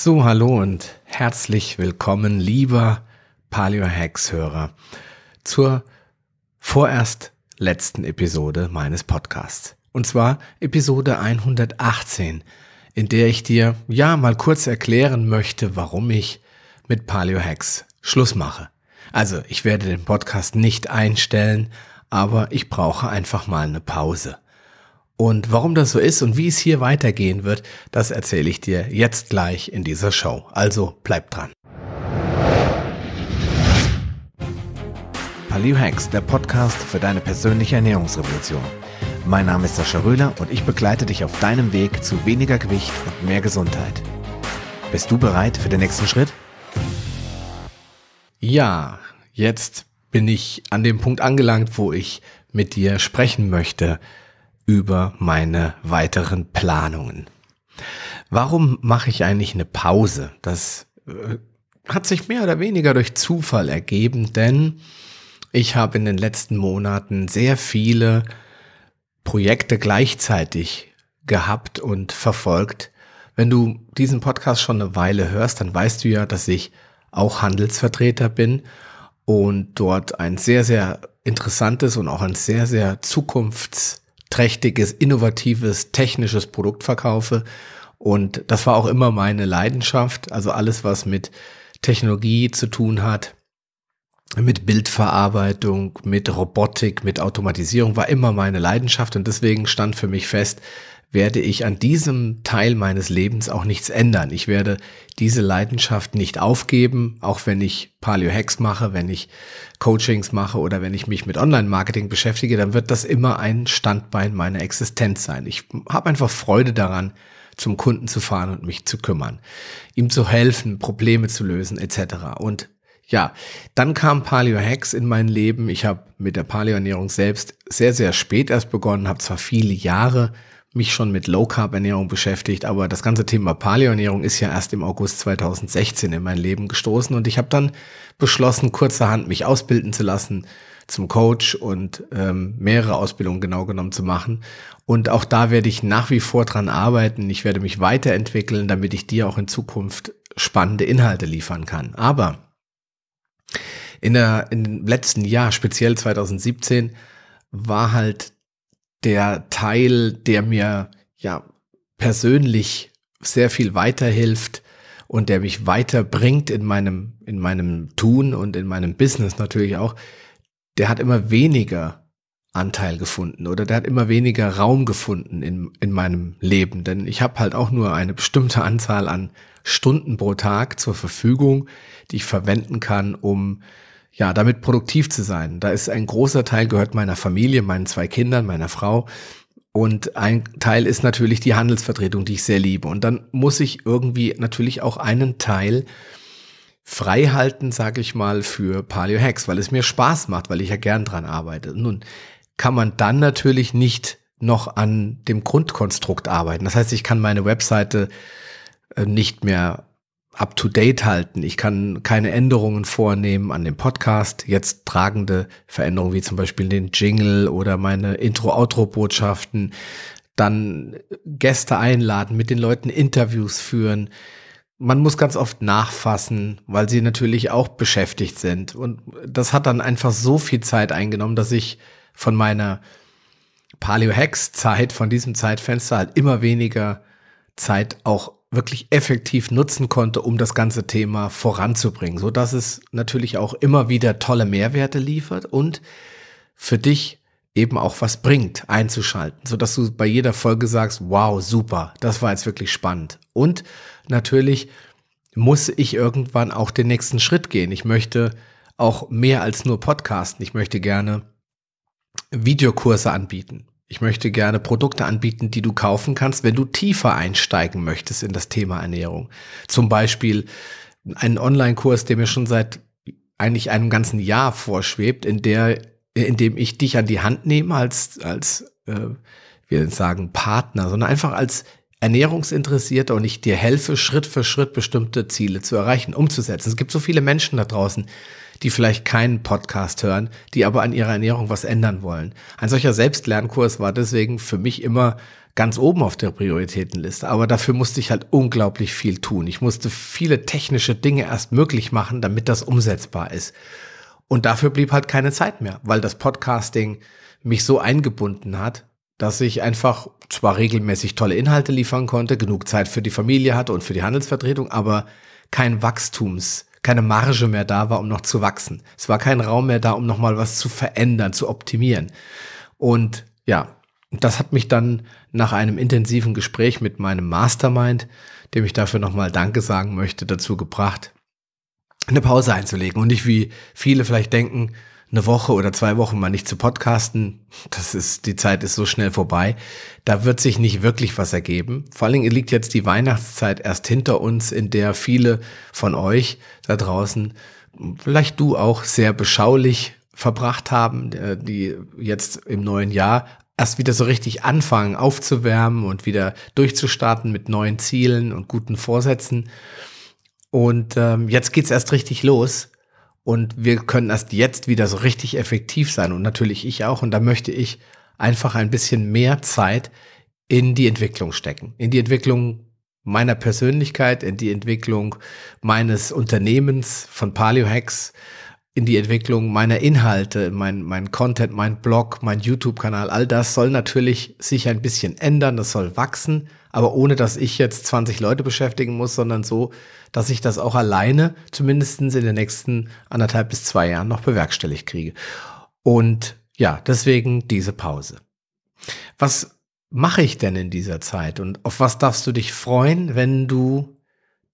So, hallo und herzlich willkommen, lieber Paleo Hacks Hörer, zur vorerst letzten Episode meines Podcasts. Und zwar Episode 118, in der ich dir ja mal kurz erklären möchte, warum ich mit Paleo Hacks Schluss mache. Also, ich werde den Podcast nicht einstellen, aber ich brauche einfach mal eine Pause. Und warum das so ist und wie es hier weitergehen wird, das erzähle ich dir jetzt gleich in dieser Show. Also bleib dran. Paleo Hacks, der Podcast für deine persönliche Ernährungsrevolution. Mein Name ist Sascha Röhler und ich begleite dich auf deinem Weg zu weniger Gewicht und mehr Gesundheit. Bist du bereit für den nächsten Schritt? Ja, jetzt bin ich an dem Punkt angelangt, wo ich mit dir sprechen möchte über meine weiteren Planungen. Warum mache ich eigentlich eine Pause? Das äh, hat sich mehr oder weniger durch Zufall ergeben, denn ich habe in den letzten Monaten sehr viele Projekte gleichzeitig gehabt und verfolgt. Wenn du diesen Podcast schon eine Weile hörst, dann weißt du ja, dass ich auch Handelsvertreter bin und dort ein sehr, sehr interessantes und auch ein sehr, sehr zukunfts trächtiges, innovatives, technisches Produkt verkaufe. Und das war auch immer meine Leidenschaft. Also alles, was mit Technologie zu tun hat, mit Bildverarbeitung, mit Robotik, mit Automatisierung, war immer meine Leidenschaft. Und deswegen stand für mich fest, werde ich an diesem Teil meines Lebens auch nichts ändern. Ich werde diese Leidenschaft nicht aufgeben, auch wenn ich Paleo Hacks mache, wenn ich Coachings mache oder wenn ich mich mit Online-Marketing beschäftige, dann wird das immer ein Standbein meiner Existenz sein. Ich habe einfach Freude daran, zum Kunden zu fahren und mich zu kümmern, ihm zu helfen, Probleme zu lösen etc. Und ja, dann kam Paleo Hacks in mein Leben. Ich habe mit der Paleo-Ernährung selbst sehr, sehr spät erst begonnen, habe zwar viele Jahre mich schon mit Low Carb Ernährung beschäftigt, aber das ganze Thema Paleo Ernährung ist ja erst im August 2016 in mein Leben gestoßen und ich habe dann beschlossen, kurzerhand mich ausbilden zu lassen zum Coach und ähm, mehrere Ausbildungen genau genommen zu machen. Und auch da werde ich nach wie vor dran arbeiten. Ich werde mich weiterentwickeln, damit ich dir auch in Zukunft spannende Inhalte liefern kann. Aber in der, in dem letzten Jahr, speziell 2017, war halt der Teil, der mir ja persönlich sehr viel weiterhilft und der mich weiterbringt in meinem, in meinem Tun und in meinem Business natürlich auch, der hat immer weniger Anteil gefunden oder der hat immer weniger Raum gefunden in, in meinem Leben. Denn ich habe halt auch nur eine bestimmte Anzahl an Stunden pro Tag zur Verfügung, die ich verwenden kann, um ja, damit produktiv zu sein. Da ist ein großer Teil gehört meiner Familie, meinen zwei Kindern, meiner Frau. Und ein Teil ist natürlich die Handelsvertretung, die ich sehr liebe. Und dann muss ich irgendwie natürlich auch einen Teil frei halten, sage ich mal, für Paleo Hacks, weil es mir Spaß macht, weil ich ja gern dran arbeite. Nun kann man dann natürlich nicht noch an dem Grundkonstrukt arbeiten. Das heißt, ich kann meine Webseite äh, nicht mehr up-to-date halten. Ich kann keine Änderungen vornehmen an dem Podcast. Jetzt tragende Veränderungen wie zum Beispiel den Jingle oder meine Intro-Outro-Botschaften. Dann Gäste einladen, mit den Leuten Interviews führen. Man muss ganz oft nachfassen, weil sie natürlich auch beschäftigt sind. Und das hat dann einfach so viel Zeit eingenommen, dass ich von meiner Paleo Hacks Zeit, von diesem Zeitfenster halt immer weniger Zeit auch wirklich effektiv nutzen konnte, um das ganze Thema voranzubringen, so dass es natürlich auch immer wieder tolle Mehrwerte liefert und für dich eben auch was bringt, einzuschalten, so dass du bei jeder Folge sagst, wow, super, das war jetzt wirklich spannend. Und natürlich muss ich irgendwann auch den nächsten Schritt gehen. Ich möchte auch mehr als nur Podcasten. Ich möchte gerne Videokurse anbieten. Ich möchte gerne Produkte anbieten, die du kaufen kannst, wenn du tiefer einsteigen möchtest in das Thema Ernährung. Zum Beispiel einen Online-Kurs, der mir schon seit eigentlich einem ganzen Jahr vorschwebt, in der, in dem ich dich an die Hand nehme als, als, äh, wir sagen Partner, sondern einfach als Ernährungsinteressierter und ich dir helfe, Schritt für Schritt bestimmte Ziele zu erreichen, umzusetzen. Es gibt so viele Menschen da draußen, die vielleicht keinen Podcast hören, die aber an ihrer Ernährung was ändern wollen. Ein solcher Selbstlernkurs war deswegen für mich immer ganz oben auf der Prioritätenliste. Aber dafür musste ich halt unglaublich viel tun. Ich musste viele technische Dinge erst möglich machen, damit das umsetzbar ist. Und dafür blieb halt keine Zeit mehr, weil das Podcasting mich so eingebunden hat, dass ich einfach zwar regelmäßig tolle Inhalte liefern konnte, genug Zeit für die Familie hatte und für die Handelsvertretung, aber kein Wachstums, keine Marge mehr da war, um noch zu wachsen. Es war kein Raum mehr da, um nochmal was zu verändern, zu optimieren. Und ja, das hat mich dann nach einem intensiven Gespräch mit meinem Mastermind, dem ich dafür nochmal Danke sagen möchte, dazu gebracht, eine Pause einzulegen und nicht wie viele vielleicht denken, eine Woche oder zwei Wochen mal nicht zu podcasten, das ist, die Zeit ist so schnell vorbei. Da wird sich nicht wirklich was ergeben. Vor allen Dingen liegt jetzt die Weihnachtszeit erst hinter uns, in der viele von euch da draußen, vielleicht du auch sehr beschaulich verbracht haben, äh, die jetzt im neuen Jahr erst wieder so richtig anfangen aufzuwärmen und wieder durchzustarten mit neuen Zielen und guten Vorsätzen. Und ähm, jetzt geht's erst richtig los und wir können erst jetzt wieder so richtig effektiv sein und natürlich ich auch. Und da möchte ich einfach ein bisschen mehr Zeit in die Entwicklung stecken, in die Entwicklung meiner Persönlichkeit, in die Entwicklung meines Unternehmens von Paleohacks, in die Entwicklung meiner Inhalte, mein, mein Content, mein Blog, mein YouTube-Kanal, all das soll natürlich sich ein bisschen ändern, das soll wachsen, aber ohne dass ich jetzt 20 Leute beschäftigen muss, sondern so, dass ich das auch alleine zumindest in den nächsten anderthalb bis zwei Jahren noch bewerkstelligt kriege. Und ja, deswegen diese Pause. Was mache ich denn in dieser Zeit und auf was darfst du dich freuen, wenn du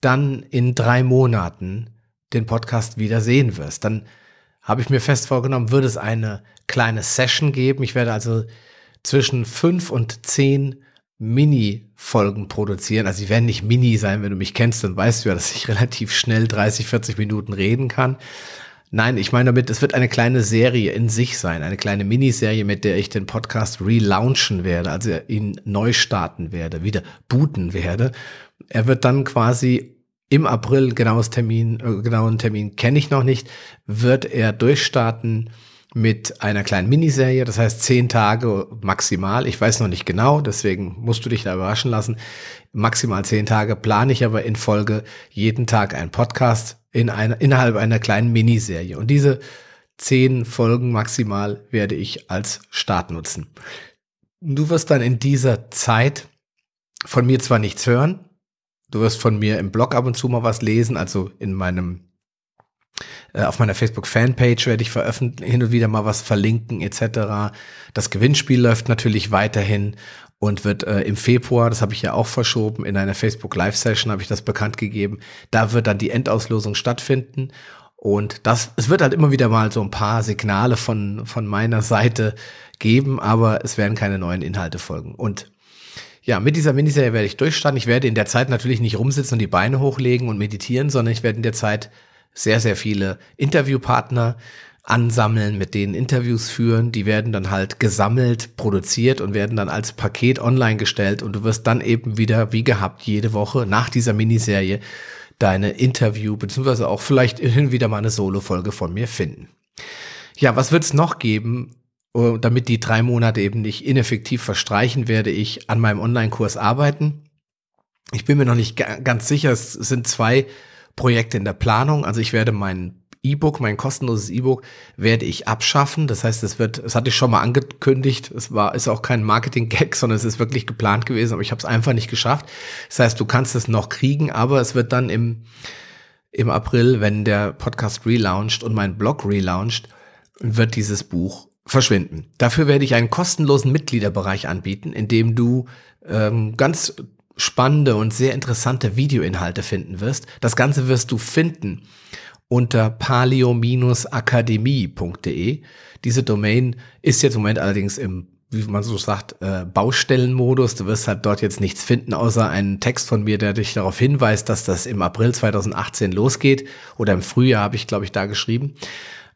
dann in drei Monaten den Podcast wieder sehen wirst. Dann habe ich mir fest vorgenommen, würde es eine kleine Session geben. Ich werde also zwischen fünf und zehn Mini-Folgen produzieren. Also sie werden nicht Mini sein, wenn du mich kennst, dann weißt du ja, dass ich relativ schnell 30, 40 Minuten reden kann. Nein, ich meine damit, es wird eine kleine Serie in sich sein, eine kleine Miniserie, mit der ich den Podcast relaunchen werde, also ihn neu starten werde, wieder booten werde. Er wird dann quasi im April, genaues Termin, äh, genauen Termin kenne ich noch nicht, wird er durchstarten mit einer kleinen Miniserie, das heißt zehn Tage maximal. Ich weiß noch nicht genau, deswegen musst du dich da überraschen lassen. Maximal zehn Tage plane ich aber in Folge jeden Tag einen Podcast in einer, innerhalb einer kleinen Miniserie. Und diese zehn Folgen maximal werde ich als Start nutzen. Du wirst dann in dieser Zeit von mir zwar nichts hören, Du wirst von mir im Blog ab und zu mal was lesen, also in meinem auf meiner Facebook-Fanpage werde ich veröffentlichen, hin und wieder mal was verlinken etc. Das Gewinnspiel läuft natürlich weiterhin und wird äh, im Februar, das habe ich ja auch verschoben, in einer Facebook Live-Session habe ich das bekannt gegeben. Da wird dann die Endauslosung stattfinden. Und das, es wird halt immer wieder mal so ein paar Signale von, von meiner Seite geben, aber es werden keine neuen Inhalte folgen. Und ja, mit dieser Miniserie werde ich durchstarten. Ich werde in der Zeit natürlich nicht rumsitzen und die Beine hochlegen und meditieren, sondern ich werde in der Zeit sehr, sehr viele Interviewpartner ansammeln, mit denen Interviews führen. Die werden dann halt gesammelt, produziert und werden dann als Paket online gestellt. Und du wirst dann eben wieder, wie gehabt, jede Woche nach dieser Miniserie deine Interview, beziehungsweise auch vielleicht hin wieder mal eine Solo-Folge von mir finden. Ja, was wird es noch geben? Äh, damit die drei Monate eben nicht ineffektiv verstreichen, werde ich an meinem Online-Kurs arbeiten. Ich bin mir noch nicht ganz sicher, es sind zwei Projekte in der Planung. Also ich werde mein E-Book, mein kostenloses E-Book, werde ich abschaffen. Das heißt, es wird, es hatte ich schon mal angekündigt. Es war, ist auch kein Marketing-Gag, sondern es ist wirklich geplant gewesen, aber ich habe es einfach nicht geschafft. Das heißt, du kannst es noch kriegen, aber es wird dann im, im April, wenn der Podcast relauncht und mein Blog relauncht, wird dieses Buch verschwinden. Dafür werde ich einen kostenlosen Mitgliederbereich anbieten, in dem du ähm, ganz spannende und sehr interessante Videoinhalte finden wirst. Das Ganze wirst du finden unter palio-akademie.de. Diese Domain ist jetzt im Moment allerdings im, wie man so sagt, äh, Baustellenmodus. Du wirst halt dort jetzt nichts finden, außer einen Text von mir, der dich darauf hinweist, dass das im April 2018 losgeht. Oder im Frühjahr habe ich, glaube ich, da geschrieben.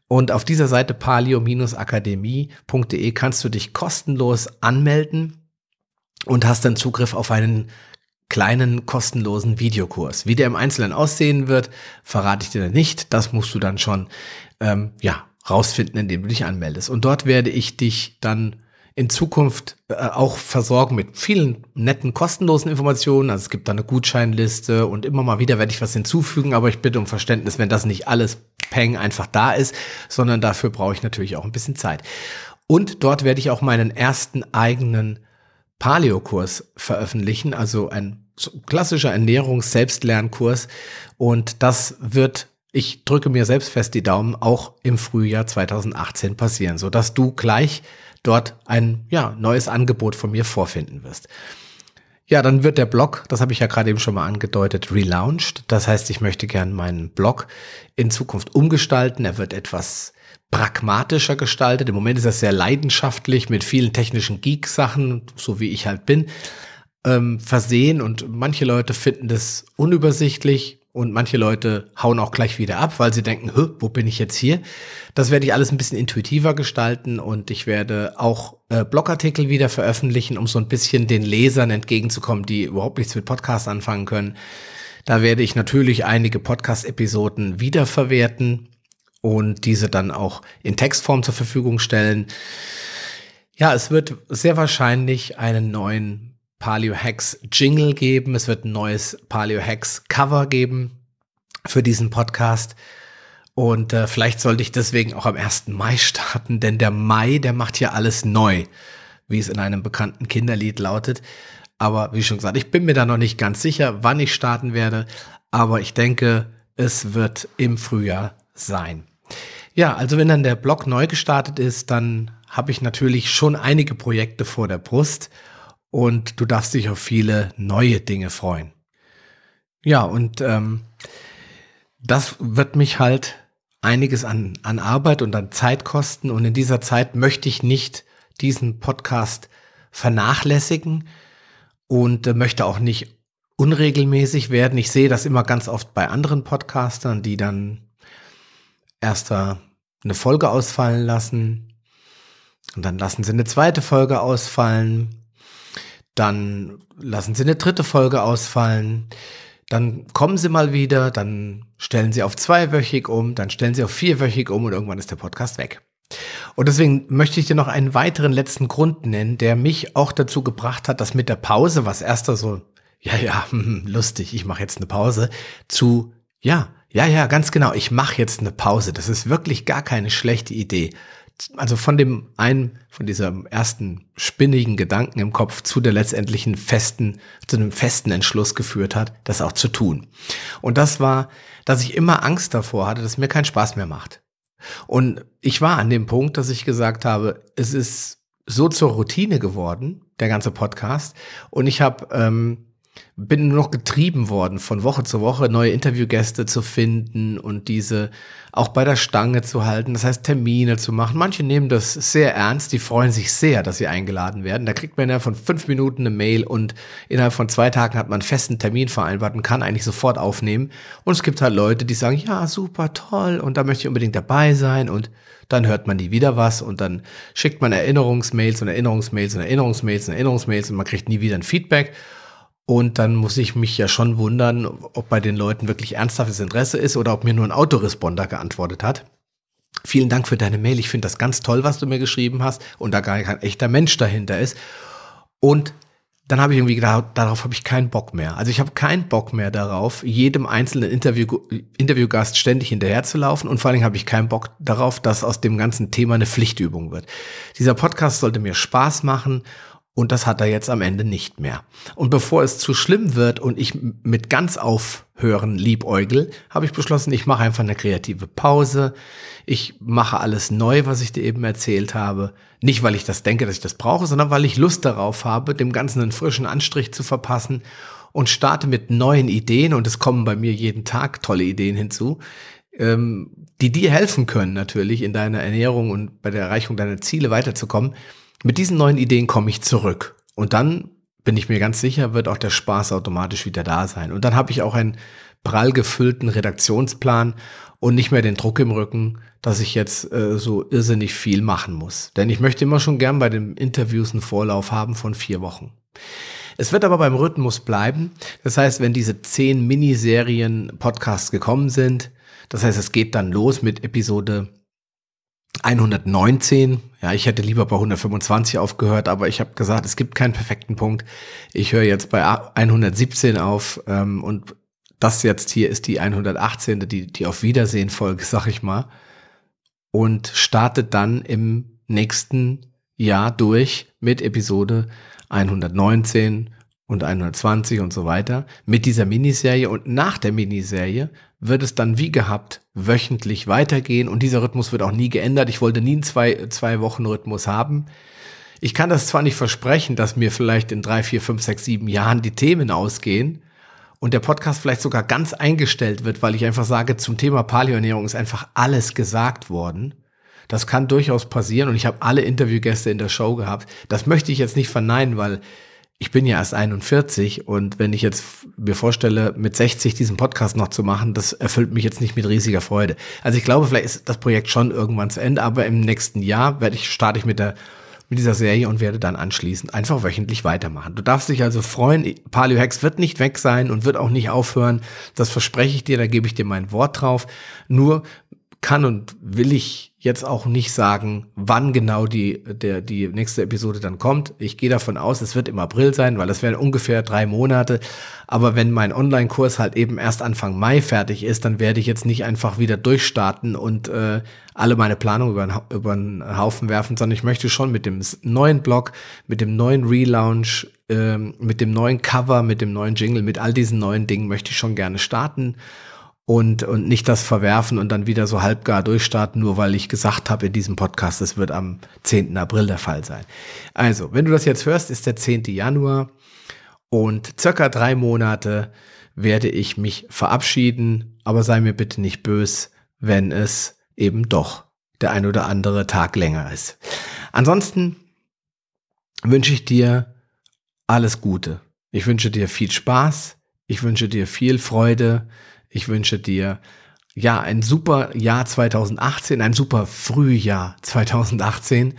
Und auf dieser Seite palio-akademie.de kannst du dich kostenlos anmelden und hast dann Zugriff auf einen kleinen kostenlosen Videokurs. Wie der im Einzelnen aussehen wird, verrate ich dir nicht. Das musst du dann schon ähm, ja rausfinden, indem du dich anmeldest. Und dort werde ich dich dann in Zukunft äh, auch versorgen mit vielen netten kostenlosen Informationen. Also es gibt da eine Gutscheinliste und immer mal wieder werde ich was hinzufügen, aber ich bitte um Verständnis, wenn das nicht alles Peng einfach da ist, sondern dafür brauche ich natürlich auch ein bisschen Zeit. Und dort werde ich auch meinen ersten eigenen Paleo-Kurs veröffentlichen, also ein klassischer Ernährungs-Selbstlernkurs. Und das wird, ich drücke mir selbst fest die Daumen, auch im Frühjahr 2018 passieren, sodass du gleich dort ein ja, neues Angebot von mir vorfinden wirst. Ja, dann wird der Blog, das habe ich ja gerade eben schon mal angedeutet, relaunched. Das heißt, ich möchte gern meinen Blog in Zukunft umgestalten. Er wird etwas pragmatischer gestaltet. Im Moment ist er sehr leidenschaftlich mit vielen technischen Geek-Sachen, so wie ich halt bin, ähm, versehen. Und manche Leute finden das unübersichtlich und manche Leute hauen auch gleich wieder ab, weil sie denken, wo bin ich jetzt hier? Das werde ich alles ein bisschen intuitiver gestalten und ich werde auch äh, Blogartikel wieder veröffentlichen, um so ein bisschen den Lesern entgegenzukommen, die überhaupt nichts mit Podcasts anfangen können. Da werde ich natürlich einige Podcast-Episoden wiederverwerten und diese dann auch in Textform zur Verfügung stellen. Ja, es wird sehr wahrscheinlich einen neuen Paleo Hacks Jingle geben. Es wird ein neues Paleo Hacks Cover geben für diesen Podcast. Und äh, vielleicht sollte ich deswegen auch am 1. Mai starten, denn der Mai, der macht hier alles neu, wie es in einem bekannten Kinderlied lautet. Aber wie schon gesagt, ich bin mir da noch nicht ganz sicher, wann ich starten werde. Aber ich denke, es wird im Frühjahr sein. Ja, also wenn dann der Blog neu gestartet ist, dann habe ich natürlich schon einige Projekte vor der Brust und du darfst dich auf viele neue Dinge freuen. Ja, und ähm, das wird mich halt einiges an, an Arbeit und an Zeit kosten. Und in dieser Zeit möchte ich nicht diesen Podcast vernachlässigen und äh, möchte auch nicht unregelmäßig werden. Ich sehe das immer ganz oft bei anderen Podcastern, die dann erst eine Folge ausfallen lassen. Und dann lassen sie eine zweite Folge ausfallen, dann lassen sie eine dritte Folge ausfallen. Dann kommen sie mal wieder, dann stellen sie auf zweiwöchig um, dann stellen sie auf vierwöchig um und irgendwann ist der Podcast weg. Und deswegen möchte ich dir noch einen weiteren letzten Grund nennen, der mich auch dazu gebracht hat, dass mit der Pause, was erster so, ja, ja, lustig, ich mache jetzt eine Pause, zu, ja, ja, ja, ganz genau, ich mache jetzt eine Pause. Das ist wirklich gar keine schlechte Idee also von dem einen, von diesem ersten spinnigen Gedanken im Kopf zu der letztendlichen festen, zu einem festen Entschluss geführt hat, das auch zu tun. Und das war, dass ich immer Angst davor hatte, dass mir keinen Spaß mehr macht. Und ich war an dem Punkt, dass ich gesagt habe, es ist so zur Routine geworden, der ganze Podcast. Und ich habe ähm, bin nur noch getrieben worden, von Woche zu Woche neue Interviewgäste zu finden und diese auch bei der Stange zu halten, das heißt Termine zu machen. Manche nehmen das sehr ernst, die freuen sich sehr, dass sie eingeladen werden. Da kriegt man innerhalb von fünf Minuten eine Mail und innerhalb von zwei Tagen hat man einen festen Termin vereinbart und kann eigentlich sofort aufnehmen. Und es gibt halt Leute, die sagen, ja, super, toll und da möchte ich unbedingt dabei sein und dann hört man nie wieder was und dann schickt man Erinnerungsmails und Erinnerungsmails und Erinnerungsmails und Erinnerungsmails und man kriegt nie wieder ein Feedback. Und dann muss ich mich ja schon wundern, ob bei den Leuten wirklich ernsthaftes Interesse ist oder ob mir nur ein Autoresponder geantwortet hat. Vielen Dank für deine Mail. Ich finde das ganz toll, was du mir geschrieben hast und da gar kein echter Mensch dahinter ist. Und dann habe ich irgendwie gedacht, darauf habe ich keinen Bock mehr. Also ich habe keinen Bock mehr darauf, jedem einzelnen Interview, Interviewgast ständig hinterherzulaufen und vor allen Dingen habe ich keinen Bock darauf, dass aus dem ganzen Thema eine Pflichtübung wird. Dieser Podcast sollte mir Spaß machen und das hat er jetzt am Ende nicht mehr. Und bevor es zu schlimm wird und ich mit ganz aufhören liebäugel, habe ich beschlossen, ich mache einfach eine kreative Pause. Ich mache alles neu, was ich dir eben erzählt habe. Nicht, weil ich das denke, dass ich das brauche, sondern weil ich Lust darauf habe, dem Ganzen einen frischen Anstrich zu verpassen und starte mit neuen Ideen. Und es kommen bei mir jeden Tag tolle Ideen hinzu, ähm, die dir helfen können, natürlich in deiner Ernährung und bei der Erreichung deiner Ziele weiterzukommen. Mit diesen neuen Ideen komme ich zurück. Und dann bin ich mir ganz sicher, wird auch der Spaß automatisch wieder da sein. Und dann habe ich auch einen prall gefüllten Redaktionsplan und nicht mehr den Druck im Rücken, dass ich jetzt äh, so irrsinnig viel machen muss. Denn ich möchte immer schon gern bei den Interviews einen Vorlauf haben von vier Wochen. Es wird aber beim Rhythmus bleiben. Das heißt, wenn diese zehn Miniserien Podcasts gekommen sind, das heißt, es geht dann los mit Episode 119. Ja, ich hätte lieber bei 125 aufgehört, aber ich habe gesagt, es gibt keinen perfekten Punkt. Ich höre jetzt bei 117 auf ähm, und das jetzt hier ist die 118. die die auf Wiedersehen Folge, sag ich mal, und startet dann im nächsten Jahr durch mit Episode 119 und 120 und so weiter mit dieser Miniserie und nach der Miniserie wird es dann wie gehabt wöchentlich weitergehen und dieser Rhythmus wird auch nie geändert. Ich wollte nie einen zwei, zwei Wochen Rhythmus haben. Ich kann das zwar nicht versprechen, dass mir vielleicht in drei, vier, fünf, sechs, sieben Jahren die Themen ausgehen und der Podcast vielleicht sogar ganz eingestellt wird, weil ich einfach sage, zum Thema Paleoernährung ist einfach alles gesagt worden. Das kann durchaus passieren und ich habe alle Interviewgäste in der Show gehabt. Das möchte ich jetzt nicht verneinen, weil ich bin ja erst 41 und wenn ich jetzt mir vorstelle, mit 60 diesen Podcast noch zu machen, das erfüllt mich jetzt nicht mit riesiger Freude. Also ich glaube, vielleicht ist das Projekt schon irgendwann zu Ende, aber im nächsten Jahr werde ich, starte ich mit der mit dieser Serie und werde dann anschließend einfach wöchentlich weitermachen. Du darfst dich also freuen, Paleo Hacks wird nicht weg sein und wird auch nicht aufhören. Das verspreche ich dir, da gebe ich dir mein Wort drauf. Nur kann und will ich jetzt auch nicht sagen, wann genau die, der, die nächste Episode dann kommt. Ich gehe davon aus, es wird im April sein, weil das wären ungefähr drei Monate. Aber wenn mein Online-Kurs halt eben erst Anfang Mai fertig ist, dann werde ich jetzt nicht einfach wieder durchstarten und äh, alle meine Planung über, über den Haufen werfen, sondern ich möchte schon mit dem neuen Blog, mit dem neuen Relaunch, äh, mit dem neuen Cover, mit dem neuen Jingle, mit all diesen neuen Dingen möchte ich schon gerne starten und, und nicht das verwerfen und dann wieder so halbgar durchstarten, nur weil ich gesagt habe in diesem Podcast, es wird am 10. April der Fall sein. Also, wenn du das jetzt hörst, ist der 10. Januar und circa drei Monate werde ich mich verabschieden, aber sei mir bitte nicht bös, wenn es eben doch der ein oder andere Tag länger ist. Ansonsten wünsche ich dir alles Gute. Ich wünsche dir viel Spaß. Ich wünsche dir viel Freude ich wünsche dir ja ein super Jahr 2018, ein super Frühjahr 2018.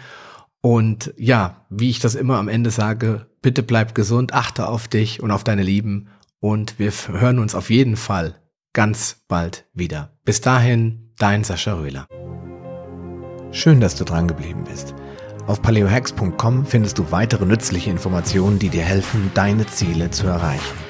Und ja, wie ich das immer am Ende sage, bitte bleib gesund, achte auf dich und auf deine Lieben und wir hören uns auf jeden Fall ganz bald wieder. Bis dahin, dein Sascha Röhler. Schön, dass du dran geblieben bist. Auf paleohacks.com findest du weitere nützliche Informationen, die dir helfen, deine Ziele zu erreichen